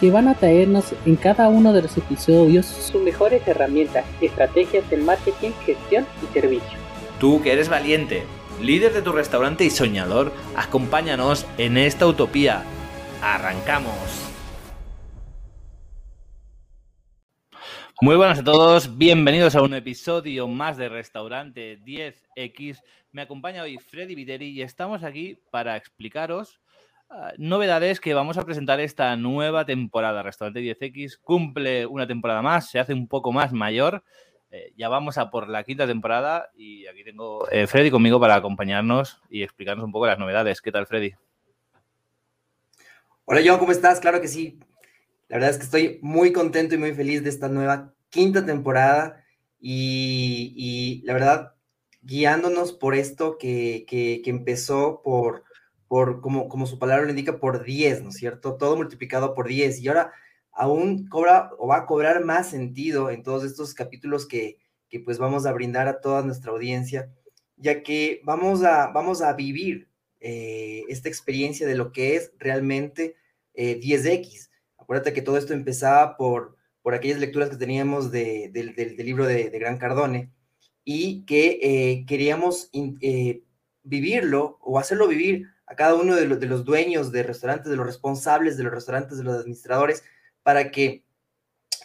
que van a traernos en cada uno de los episodios sus mejores herramientas, estrategias de marketing, gestión y servicio. Tú que eres valiente, líder de tu restaurante y soñador, acompáñanos en esta utopía. ¡Arrancamos! Muy buenas a todos, bienvenidos a un episodio más de Restaurante 10X. Me acompaña hoy Freddy Videri y estamos aquí para explicaros Ah, novedades que vamos a presentar esta nueva temporada. Restaurante 10X cumple una temporada más, se hace un poco más mayor. Eh, ya vamos a por la quinta temporada y aquí tengo eh, Freddy conmigo para acompañarnos y explicarnos un poco las novedades. ¿Qué tal, Freddy? Hola, John, ¿cómo estás? Claro que sí. La verdad es que estoy muy contento y muy feliz de esta nueva quinta temporada y, la verdad, guiándonos por esto que, que empezó por por, como, como su palabra lo indica, por 10, ¿no es cierto? Todo multiplicado por 10. Y ahora aún cobra o va a cobrar más sentido en todos estos capítulos que, que pues vamos a brindar a toda nuestra audiencia, ya que vamos a, vamos a vivir eh, esta experiencia de lo que es realmente 10X. Eh, Acuérdate que todo esto empezaba por, por aquellas lecturas que teníamos de, del libro de, Gran Cardone y que eh, queríamos vivirlo o hacerlo vivir a cada uno de los, de los dueños de restaurantes, de los responsables de los restaurantes, de los administradores, para que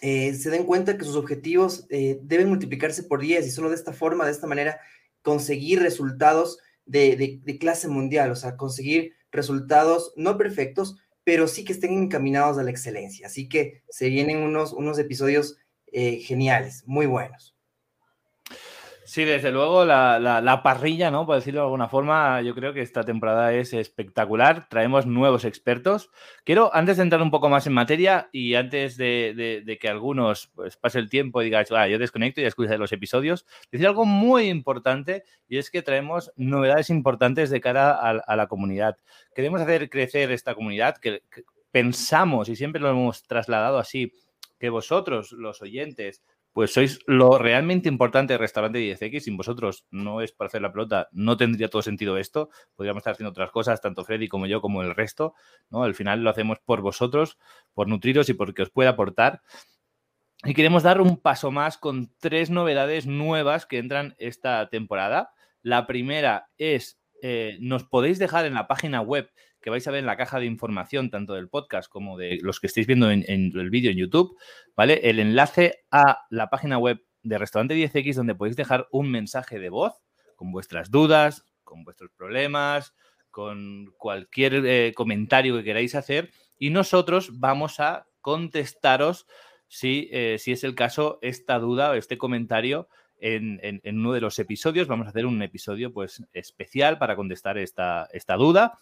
eh, se den cuenta que sus objetivos eh, deben multiplicarse por 10 y solo de esta forma, de esta manera, conseguir resultados de, de, clase mundial, o sea, conseguir resultados no perfectos, pero sí que estén encaminados a la excelencia. Así que se vienen unos, unos episodios eh, geniales, muy buenos. Sí, desde luego la, parrilla, ¿no? Por decirlo de alguna forma, yo creo que esta temporada es espectacular. Traemos nuevos expertos. Quiero, antes de entrar un poco más en materia y antes de, que algunos pues, pase el tiempo y digáis, ah, yo desconecto y escucho los episodios, decir algo muy importante y es que traemos novedades importantes de cara a, la comunidad. Queremos hacer crecer esta comunidad que pensamos y siempre lo hemos trasladado así, que vosotros, los oyentes, pues sois lo realmente importante del restaurante 10X. Sin vosotros no es para hacer la pelota, no tendría todo sentido esto. Podríamos estar haciendo otras cosas, tanto Freddy como yo, como el resto. ¿no? Al final lo hacemos por vosotros, por nutriros y porque os puede aportar. Y queremos dar un paso más con tres novedades nuevas que entran esta temporada. La primera es, eh, nos podéis dejar en la página web que vais a ver en la caja de información, tanto del podcast como de los que estáis viendo en, el vídeo en YouTube, ¿vale? El enlace a la página web de Restaurante 10X donde podéis dejar un mensaje de voz con vuestras dudas, con vuestros problemas, con cualquier eh, comentario que queráis hacer y nosotros vamos a contestaros si, eh, si es el caso esta duda o este comentario en, uno de los episodios. Vamos a hacer un episodio pues especial para contestar esta, esta duda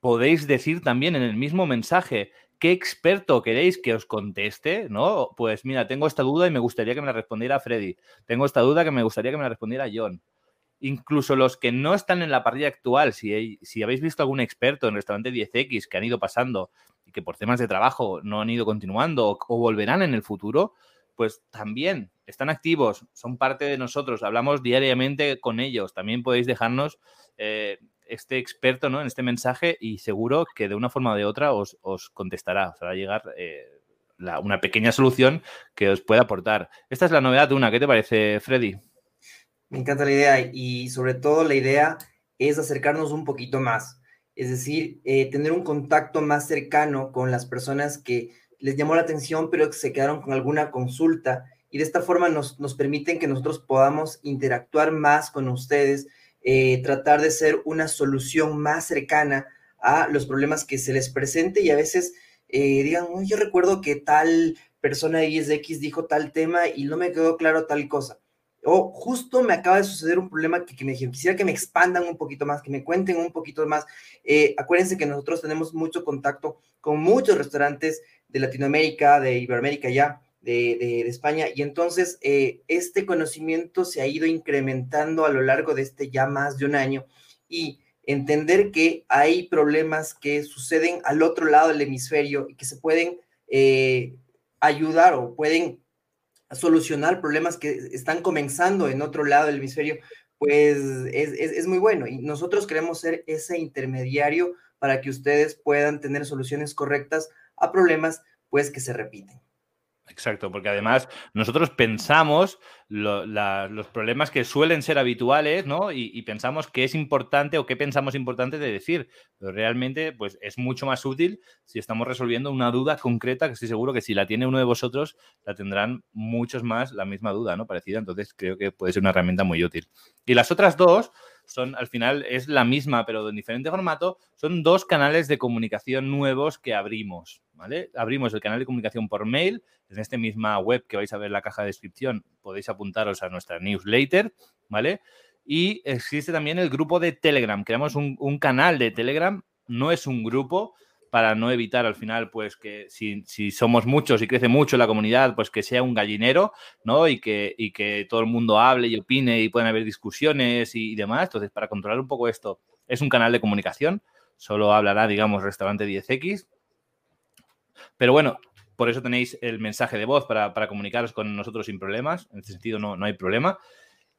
podéis decir también en el mismo mensaje qué experto queréis que os conteste, ¿no? Pues mira, tengo esta duda y me gustaría que me la respondiera Freddy. Tengo esta duda que me gustaría que me la respondiera John. Incluso los que no están en la partida actual, si, si habéis visto algún experto en restaurante 10X que han ido pasando y que por temas de trabajo no han ido continuando o, volverán en el futuro, pues también están activos, son parte de nosotros, hablamos diariamente con ellos. También podéis dejarnos eh, este experto ¿no? en este mensaje y seguro que de una forma o de otra os, contestará, os hará llegar eh, una pequeña solución que os pueda aportar. Esta es la novedad una. ¿Qué te parece, Freddy? Me encanta la idea y sobre todo la idea es acercarnos un poquito más, es decir, eh, tener un contacto más cercano con las personas que les llamó la atención pero que se quedaron con alguna consulta y de esta forma nos, nos permiten que nosotros podamos interactuar más con ustedes, eh, tratar de ser una solución más cercana a los problemas que se les presente y a veces eh, digan, yo recuerdo que tal persona de ISX dijo tal tema y no me quedó claro tal cosa. O justo me acaba de suceder un problema que, me quisiera que me expandan un poquito más, que me cuenten un poquito más. Eh, acuérdense que nosotros tenemos mucho contacto con muchos restaurantes de Latinoamérica, de Iberoamérica ya, de, España. Y entonces eh, este conocimiento se ha ido incrementando a lo largo de este ya más de un año y entender que hay problemas que suceden al otro lado del hemisferio y que se pueden eh, ayudar o pueden solucionar problemas que están comenzando en otro lado del hemisferio, pues es, es muy bueno. Y nosotros queremos ser ese intermediario para que ustedes puedan tener soluciones correctas a problemas pues que se repiten. Exacto, porque además nosotros pensamos los problemas que suelen ser habituales, ¿no? Y, pensamos que es importante o qué pensamos importante de decir, pero realmente pues es mucho más útil si estamos resolviendo una duda concreta, que estoy seguro que si la tiene uno de vosotros, la tendrán muchos más la misma duda, ¿no? Parecida, entonces creo que puede ser una herramienta muy útil. Y las otras dos son, al final, es la misma, pero en diferente formato, son dos canales de comunicación nuevos que abrimos, Abrimos el canal de comunicación por mail, en esta misma web que vais a ver en la caja de descripción, podéis apuntaros a nuestra newsletter, ¿vale? Y existe también el grupo de Telegram, creamos un, un canal de Telegram, no es un grupo, para no evitar al final, pues que si, somos muchos y crece mucho la comunidad, pues que sea un gallinero, ¿no? Y que, y que todo el mundo hable y opine y puedan haber discusiones y, demás. Entonces, para controlar un poco esto, es un canal de comunicación, solo hablará, digamos, restaurante 10X. Pero bueno, por eso tenéis el mensaje de voz para, comunicaros con nosotros sin problemas. En ese sentido, no, no hay problema.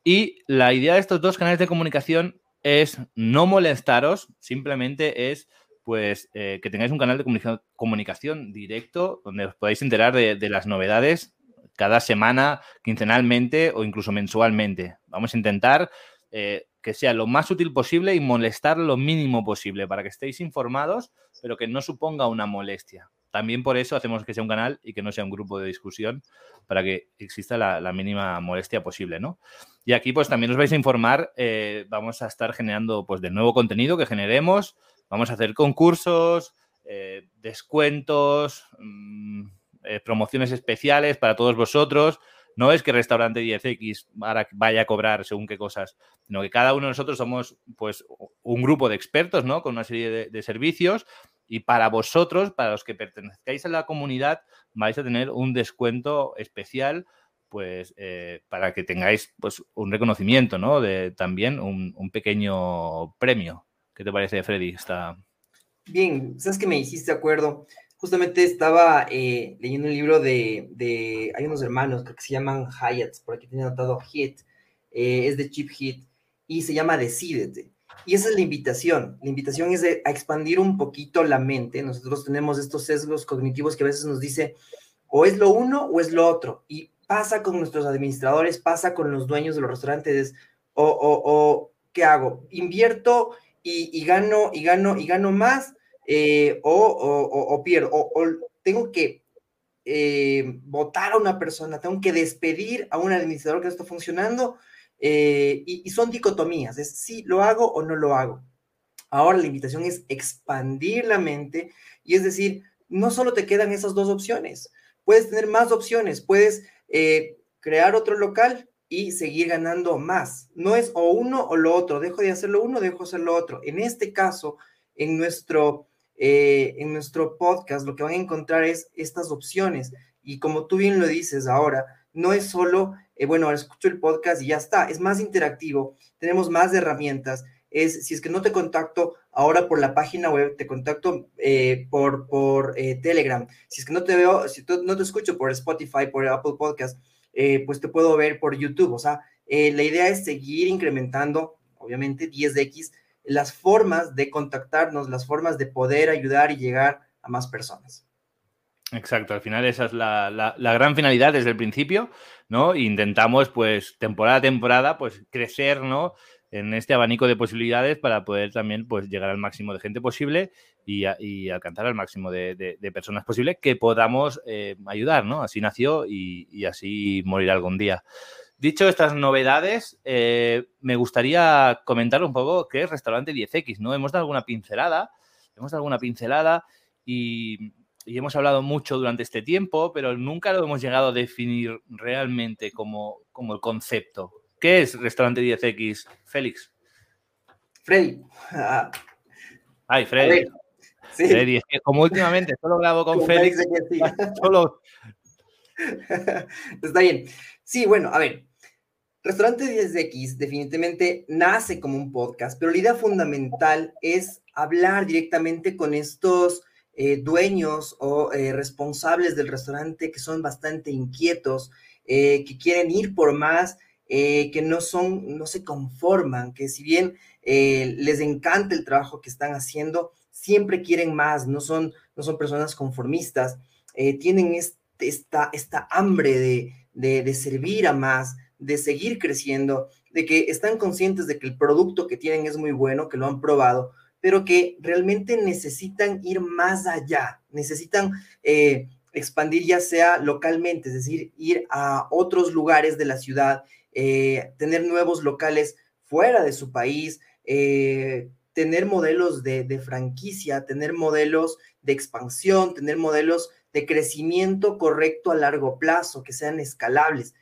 Y la idea de estos dos canales de comunicación es no molestaros, simplemente es pues eh, que tengáis un canal de comunicación, directo donde os podáis enterar de, las novedades cada semana, quincenalmente o incluso mensualmente. Vamos a intentar eh, que sea lo más útil posible y molestar lo mínimo posible para que estéis informados, pero que no suponga una molestia. También por eso hacemos que sea un canal y que no sea un grupo de discusión para que exista la, mínima molestia posible, ¿no? Y aquí pues también os vais a informar, eh, vamos a estar generando pues de nuevo contenido que generemos, Vamos a hacer concursos, eh, descuentos, mm, eh, promociones especiales para todos vosotros. No es que Restaurante 10X vaya a cobrar según qué cosas, sino que cada uno de nosotros somos pues un grupo de expertos, ¿no? Con una serie de, servicios y para vosotros, para los que pertenezcáis a la comunidad, vais a tener un descuento especial pues eh, para que tengáis pues un reconocimiento, ¿no? De también un pequeño premio. ¿Qué te parece, Freddy? Está... Bien, sabes que me hiciste acuerdo. Justamente estaba eh, leyendo un libro de, hay unos hermanos, que se llaman Hyatt, por aquí tiene anotado Hit, eh, es de Chip Hit, y se llama Decídete. Y esa es la invitación. La invitación es a expandir un poquito la mente. Nosotros tenemos estos sesgos cognitivos que a veces nos dice o es lo uno o es lo otro. Y pasa con nuestros administradores, pasa con los dueños de los restaurantes. O, o, o ¿qué hago? Invierto y, gano, y gano, y gano más, eh, o, pierdo, o, tengo que eh, votar a una persona, tengo que despedir a un administrador que no está funcionando, eh, y, son dicotomías, es si lo hago o no lo hago. Ahora la invitación es expandir la mente, y es decir, no solo te quedan esas dos opciones, puedes tener más opciones, puedes crear otro local, y seguir ganando más. No es o uno o lo otro, dejo de hacer lo uno, dejo de hacer lo otro. En este caso, en nuestro, eh, en nuestro podcast, lo que van a encontrar es estas opciones. Y como tú bien lo dices ahora, no es solo, eh, bueno, escucho el podcast y ya está, es más interactivo, tenemos más herramientas. Es, si es que no te contacto ahora por la página web, te contacto eh, por, por Telegram. Si es que no te veo, si no te escucho por Spotify, por Apple Podcast, eh, pues te puedo ver por YouTube. O sea, eh, la idea es seguir incrementando, obviamente, 10X, las formas de contactarnos, las formas de poder ayudar y llegar a más personas. Exacto, al final esa es la, la, gran finalidad desde el principio, ¿no? Intentamos, pues, temporada a temporada, pues, crecer, ¿no? en este abanico de posibilidades para poder también pues, llegar al máximo de gente posible y, alcanzar al máximo de, personas posible que podamos eh, ayudar, ¿no? Así nació y, así morirá algún día. Dicho estas novedades, eh, me gustaría comentar un poco qué es Restaurante 10X, ¿no? Hemos dado alguna pincelada, hemos dado alguna pincelada y, hemos hablado mucho durante este tiempo, pero nunca lo hemos llegado a definir realmente como, como el concepto. ¿Qué es Restaurante 10X, Félix? Freddy. Ay, Freddy. Freddy, es que como últimamente solo grabo con Félix, solo, Está bien. Sí, bueno, a ver. Restaurante 10X definitivamente nace como un podcast, pero la idea fundamental es hablar directamente con estos eh, dueños o eh, responsables del restaurante que son bastante inquietos, eh, que quieren ir por más, que no son, no se conforman, que si bien les encanta el trabajo que están haciendo, siempre quieren más, no son, no son personas conformistas, tienen esta, esta hambre de, de servir a más, de seguir creciendo, de que están conscientes de que el producto que tienen es muy bueno, que lo han probado, pero que realmente necesitan ir más allá, necesitan eh, expandir ya sea localmente, es decir, ir a otros lugares de la ciudad, eh, tener nuevos locales fuera de su país, eh, tener modelos de, franquicia, tener modelos de expansión, tener modelos de crecimiento correcto a largo plazo, que sean escalables.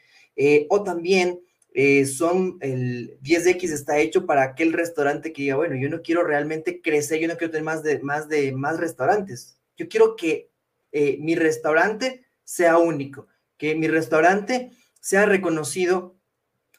O también eh, son el 10X está hecho para aquel restaurante que diga, bueno, yo no quiero realmente crecer, yo no quiero tener más de más, de, más restaurantes. Yo quiero que eh, mi restaurante sea único, que mi restaurante sea reconocido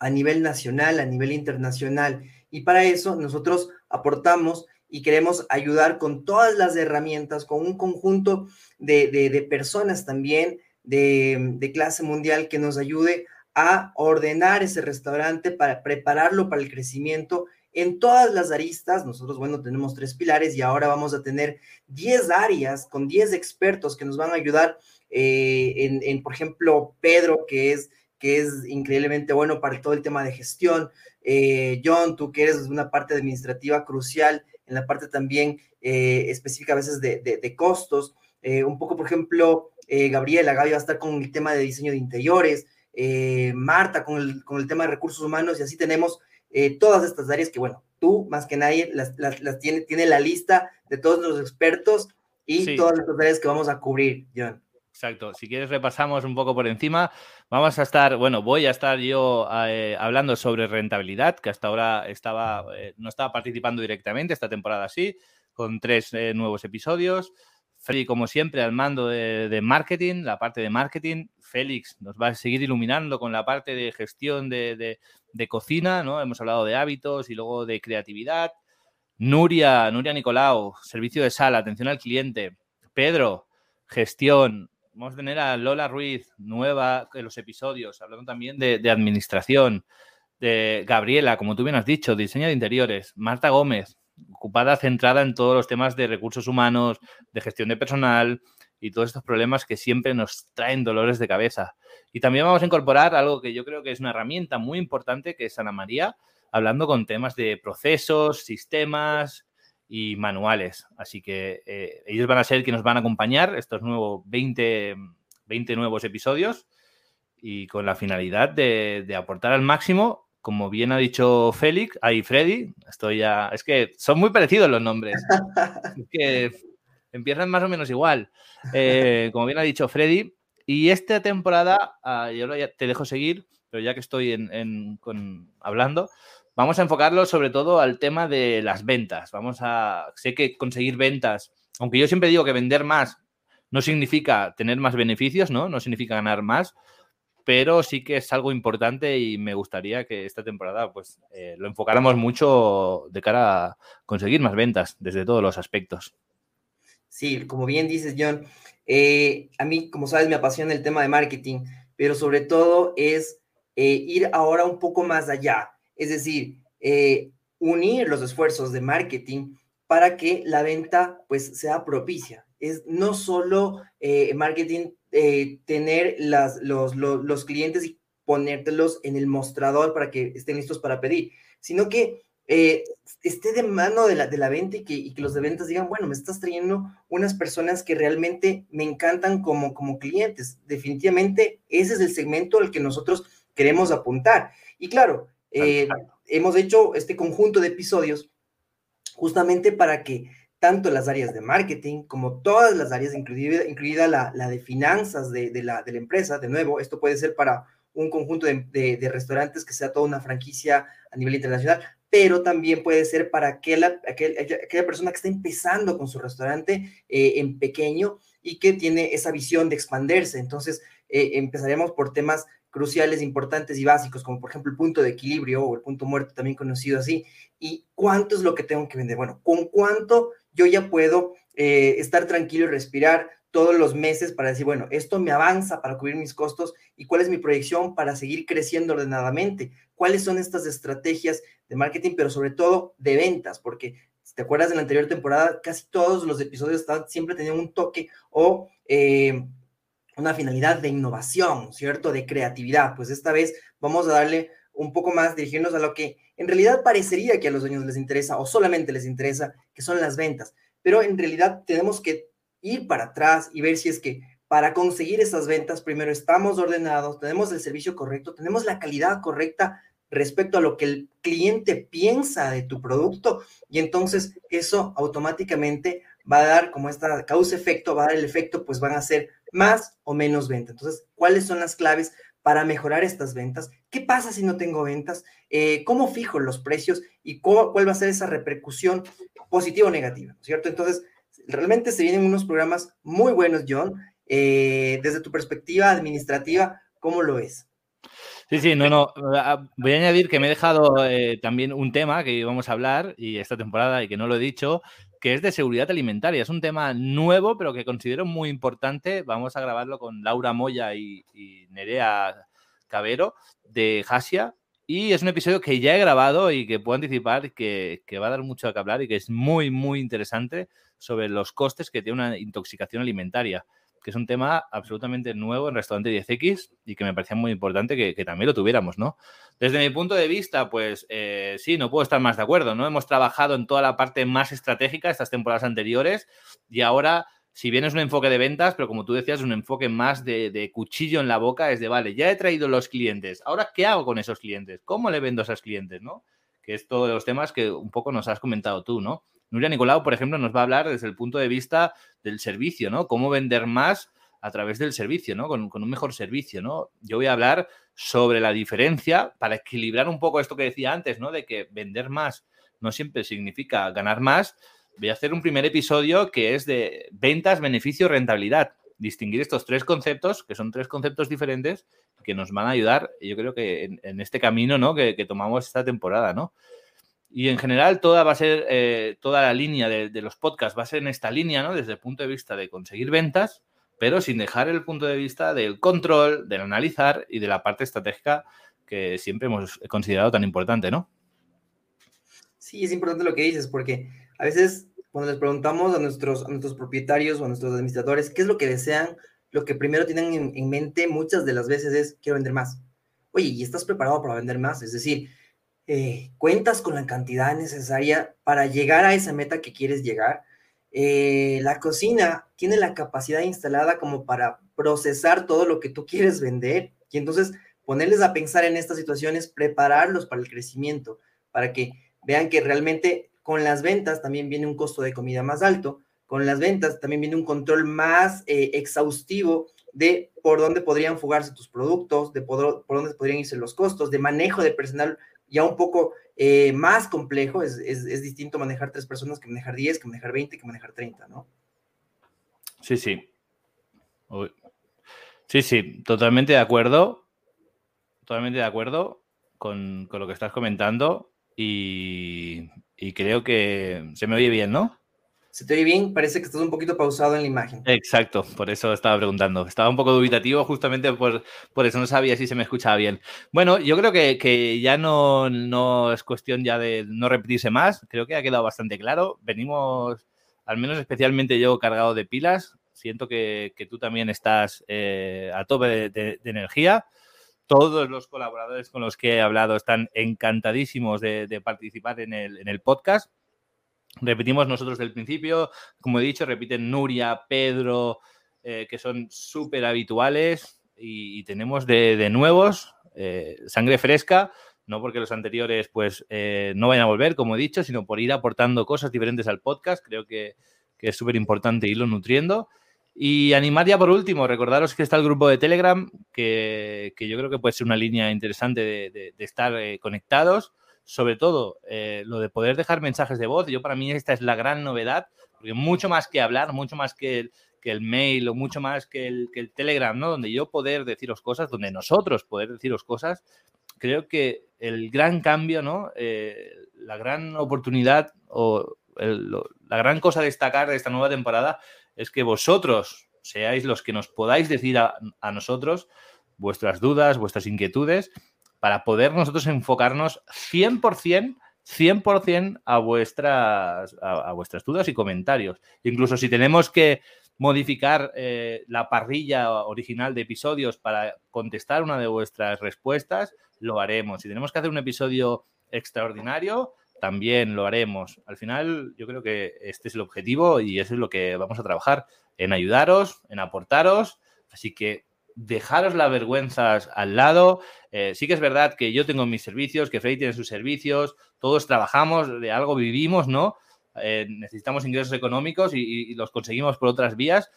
a nivel nacional, a nivel internacional. Y para eso nosotros aportamos y queremos ayudar con todas las herramientas, con un conjunto de, de, personas también de, de, clase mundial que nos ayude a ordenar ese restaurante para prepararlo para el crecimiento en todas las aristas. Nosotros, bueno, tenemos tres pilares y ahora vamos a tener 10 áreas con 10 expertos que nos van a ayudar eh, en, por ejemplo, Pedro, que es, que es increíblemente bueno para todo el tema de gestión. Eh, John, tú que eres una parte administrativa crucial en la parte también eh, específica a veces de, de costos. un poco, por ejemplo, Gabriela, Gaby va a estar con el tema de diseño de interiores. Eh, Marta con el, con el tema de recursos humanos y así tenemos eh, todas estas áreas que, bueno, tú más que nadie las, las, tiene, tiene la lista de todos los expertos y todas las áreas que vamos a cubrir, John. Exacto. Si quieres repasamos un poco por encima. Vamos a estar, bueno, voy a estar yo eh, hablando sobre rentabilidad, que hasta ahora estaba, no estaba participando directamente, esta temporada sí, con tres nuevos episodios. Freddy, como siempre, al mando de, marketing, la parte de marketing. Félix nos va a seguir iluminando con la parte de gestión de, cocina, ¿no? Hemos hablado de hábitos y luego de creatividad. Nuria, Nuria Nicolau, servicio de sala, atención al cliente. Pedro, gestión. Vamos a tener a Lola Ruiz, nueva en los episodios, hablando también de, de administración. De Gabriela, como tú bien has dicho, diseño de interiores. Marta Gómez, ocupada, centrada en todos los temas de recursos humanos, de gestión de personal y todos estos problemas que siempre nos traen dolores de cabeza. Y también vamos a incorporar algo que yo creo que es una herramienta muy importante, que es Ana María, hablando con temas de procesos, sistemas y manuales. Así que eh, ellos van a ser quienes nos van a acompañar estos nuevos 20, 20 nuevos episodios y con la finalidad de, de aportar al máximo como bien ha dicho Félix, ahí Freddy, estoy ya. Es que son muy parecidos los nombres. es que empiezan más o menos igual. Eh, como bien ha dicho Freddy, y esta temporada, uh, yo te dejo seguir, pero ya que estoy en, hablando, vamos a enfocarlo sobre todo al tema de las ventas. Vamos a. Sé que conseguir ventas, aunque yo siempre digo que vender más no significa tener más beneficios, ¿no? No significa ganar más pero sí que es algo importante y me gustaría que esta temporada pues eh, lo enfocáramos mucho de cara a conseguir más ventas desde todos los aspectos. Sí, como bien dices, John, eh, a mí, como sabes, me apasiona el tema de marketing, pero sobre todo es eh, ir ahora un poco más allá, es decir, unir los esfuerzos de marketing para que la venta pues sea propicia. Es no solo marketing eh, tener las, los, los, clientes y ponértelos en el mostrador para que estén listos para pedir, sino que eh, esté de mano de la, de la venta y que, que, los de ventas digan, bueno, me estás trayendo unas personas que realmente me encantan como, como clientes. Definitivamente ese es el segmento al que nosotros queremos apuntar. Y claro, eh, hemos hecho este conjunto de episodios justamente para que tanto las áreas de marketing como todas las áreas, incluida, incluida la, de finanzas de, la, de, la, empresa. De nuevo, esto puede ser para un conjunto de, restaurantes que sea toda una franquicia a nivel internacional, pero también puede ser para aquella, aquella persona que está empezando con su restaurante eh, en pequeño y que tiene esa visión de expandirse. Entonces, eh, empezaremos por temas cruciales, importantes y básicos, como por ejemplo el punto de equilibrio o el punto muerto, también conocido así, y cuánto es lo que tengo que vender. Bueno, con cuánto yo ya puedo eh, estar tranquilo y respirar todos los meses para decir, bueno, esto me avanza para cubrir mis costos y cuál es mi proyección para seguir creciendo ordenadamente, cuáles son estas estrategias de marketing, pero sobre todo de ventas, porque si te acuerdas de la anterior temporada, casi todos los episodios estaban, siempre tenían un toque o eh, una finalidad de innovación, ¿cierto? De creatividad. Pues esta vez vamos a darle un poco más, dirigirnos a lo que en realidad parecería que a los dueños les interesa o solamente les interesa, que son las ventas. Pero en realidad tenemos que ir para atrás y ver si es que para conseguir esas ventas, primero estamos ordenados, tenemos el servicio correcto, tenemos la calidad correcta respecto a lo que el cliente piensa de tu producto y entonces eso automáticamente va a dar como esta causa-efecto, va a dar el efecto, pues van a ser más o menos ventas. Entonces, ¿cuáles son las claves para mejorar estas ventas? ¿Qué pasa si no tengo ventas? Eh, ¿Cómo fijo los precios? ¿Y cuál va a ser esa repercusión positiva o negativa? ¿Cierto? Entonces, realmente se vienen unos programas muy buenos, John. Eh, desde tu perspectiva administrativa, ¿cómo lo es? Sí, sí, no, no. Ah, voy a añadir que me he dejado eh, también un tema que íbamos a hablar y esta temporada y que no lo he dicho, que es de seguridad alimentaria. Es un tema nuevo, pero que considero muy importante. Vamos a grabarlo con Laura Moya y, Nerea Cabero de Hasia. Y es un episodio que ya he grabado y que puedo anticipar que, que va a dar mucho que hablar y que es muy, muy interesante sobre los costes que tiene una intoxicación alimentaria que es un tema absolutamente nuevo en Restaurante 10X y que me parecía muy importante que, también lo tuviéramos, ¿no? Desde mi punto de vista, pues eh, sí, no puedo estar más de acuerdo, ¿no? Hemos trabajado en toda la parte más estratégica estas temporadas anteriores y ahora, si bien es un enfoque de ventas, pero como tú decías, un enfoque más de, de cuchillo en la boca, es de, vale, ya he traído los clientes, ahora, ¿qué hago con esos clientes? ¿Cómo le vendo a esos clientes, ¿no? Que es todos los temas que un poco nos has comentado tú, ¿no? Nuria Nicolau, por ejemplo, nos va a hablar desde el punto de vista del servicio, ¿no? Cómo vender más a través del servicio, ¿no? Con, un mejor servicio, ¿no? Yo voy a hablar sobre la diferencia para equilibrar un poco esto que decía antes, ¿no? De que vender más no siempre significa ganar más. Voy a hacer un primer episodio que es de ventas, beneficio, rentabilidad. Distinguir estos tres conceptos, que son tres conceptos diferentes, que nos van a ayudar, yo creo que en, este camino, ¿no? Que, tomamos esta temporada, ¿no? Y en general toda va a ser, eh, toda la línea de, los podcasts va a ser en esta línea, ¿no? Desde el punto de vista de conseguir ventas, pero sin dejar el punto de vista del control, del analizar y de la parte estratégica que siempre hemos considerado tan importante, ¿no? Sí, es importante lo que dices, porque a veces cuando les preguntamos a nuestros, a nuestros propietarios o a nuestros administradores qué es lo que desean, lo que primero tienen en, en mente muchas de las veces es quiero vender más. Oye, ¿y estás preparado para vender más? Es decir, eh, cuentas con la cantidad necesaria para llegar a esa meta que quieres llegar. Eh, la cocina tiene la capacidad instalada como para procesar todo lo que tú quieres vender y entonces ponerles a pensar en estas situaciones, prepararlos para el crecimiento, para que vean que realmente con las ventas también viene un costo de comida más alto, con las ventas también viene un control más eh, exhaustivo de por dónde podrían fugarse tus productos, de por, por dónde podrían irse los costos, de manejo de personal ya un poco eh, más complejo, es, distinto manejar tres personas que manejar 10, que manejar 20, que manejar 30, ¿no? Sí, sí. Sí, sí, totalmente de acuerdo. Totalmente de acuerdo con, lo que estás comentando y, y creo que se me oye bien, ¿no? Se te oye bien, parece que estás un poquito pausado en la imagen. Exacto, por eso estaba preguntando. Estaba un poco dubitativo justamente por, por eso no sabía si se me escuchaba bien. Bueno, yo creo que, ya no, no, es cuestión ya de no repetirse más. Creo que ha quedado bastante claro. Venimos, al menos especialmente yo, cargado de pilas. Siento que, tú también estás eh, a tope de, energía. Todos los colaboradores con los que he hablado están encantadísimos de, participar en el, en el podcast Repetimos nosotros del principio, como he dicho, repiten Nuria, Pedro, eh, que son súper habituales y, tenemos de, nuevos eh, sangre fresca, no porque los anteriores pues eh, no vayan a volver, como he dicho, sino por ir aportando cosas diferentes al podcast. Creo que, es súper importante irlo nutriendo. Y animar ya por último, recordaros que está el grupo de Telegram, que, yo creo que puede ser una línea interesante de estar conectados sobre todo eh, lo de poder dejar mensajes de voz. Yo para mí esta es la gran novedad, porque mucho más que hablar, mucho más que, que el mail o mucho más que el, que el Telegram, ¿no? Donde yo poder deciros cosas, donde nosotros poder deciros cosas, creo que el gran cambio, ¿no? Eh, la gran oportunidad o la gran cosa a destacar de esta nueva temporada es que vosotros seáis los que nos podáis decir a, nosotros vuestras dudas, vuestras inquietudes, para poder nosotros enfocarnos 100%, 100% a vuestras, a, vuestras dudas y comentarios. Incluso si tenemos que modificar eh, la parrilla original de episodios para contestar una de vuestras respuestas, lo haremos. Si tenemos que hacer un episodio extraordinario, también lo haremos. Al final, yo creo que este es el objetivo y eso es lo que vamos a trabajar, en ayudaros, en aportaros. Así que dejaros las vergüenzas al lado. Eh, sí que es verdad que yo tengo mis servicios, que Freddy tiene sus servicios, todos trabajamos, de algo vivimos, ¿no? Eh, necesitamos ingresos económicos y, los conseguimos por otras vías,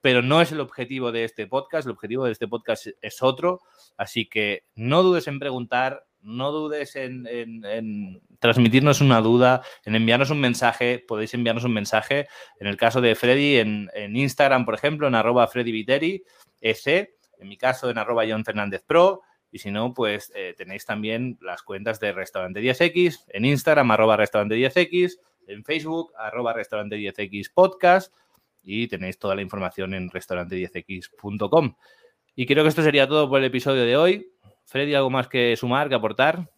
pero no es el objetivo de este podcast. El objetivo de este podcast es otro. Así que no dudes en preguntar, no dudes en, transmitirnos una duda, en enviarnos un mensaje. Podéis enviarnos un mensaje. En el caso de Freddy, en, Instagram, por ejemplo, en arroba Freddy Viteri, EC. En mi caso, en arroba John Fernández Pro. Y si no, pues eh, tenéis también las cuentas de Restaurante 10X, en Instagram, Restaurante 10X, en Facebook, arroba Restaurante 10X Podcast. Y tenéis toda la información en restaurante10x.com. Y creo que esto sería todo por el episodio de hoy. Freddy, ¿algo más que sumar, que aportar?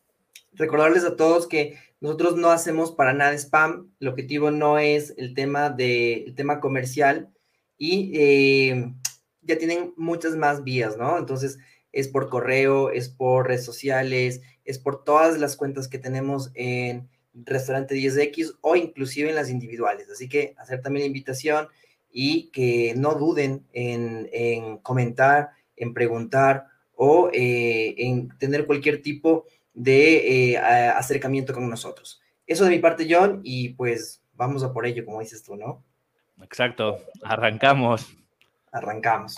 Recordarles a todos que nosotros no hacemos para nada spam. El objetivo no es el tema, de, el tema comercial y eh, ya tienen muchas más vías, ¿no? Entonces, es por correo, es por redes sociales, es por todas las cuentas que tenemos en Restaurante 10X o inclusive en las individuales. Así que hacer también la invitación y que no duden en, en comentar, en preguntar o eh, en tener cualquier tipo de eh, acercamiento con nosotros. Eso de mi parte, John, y pues vamos a por ello, como dices tú, ¿no? Exacto, arrancamos. Arrancamos.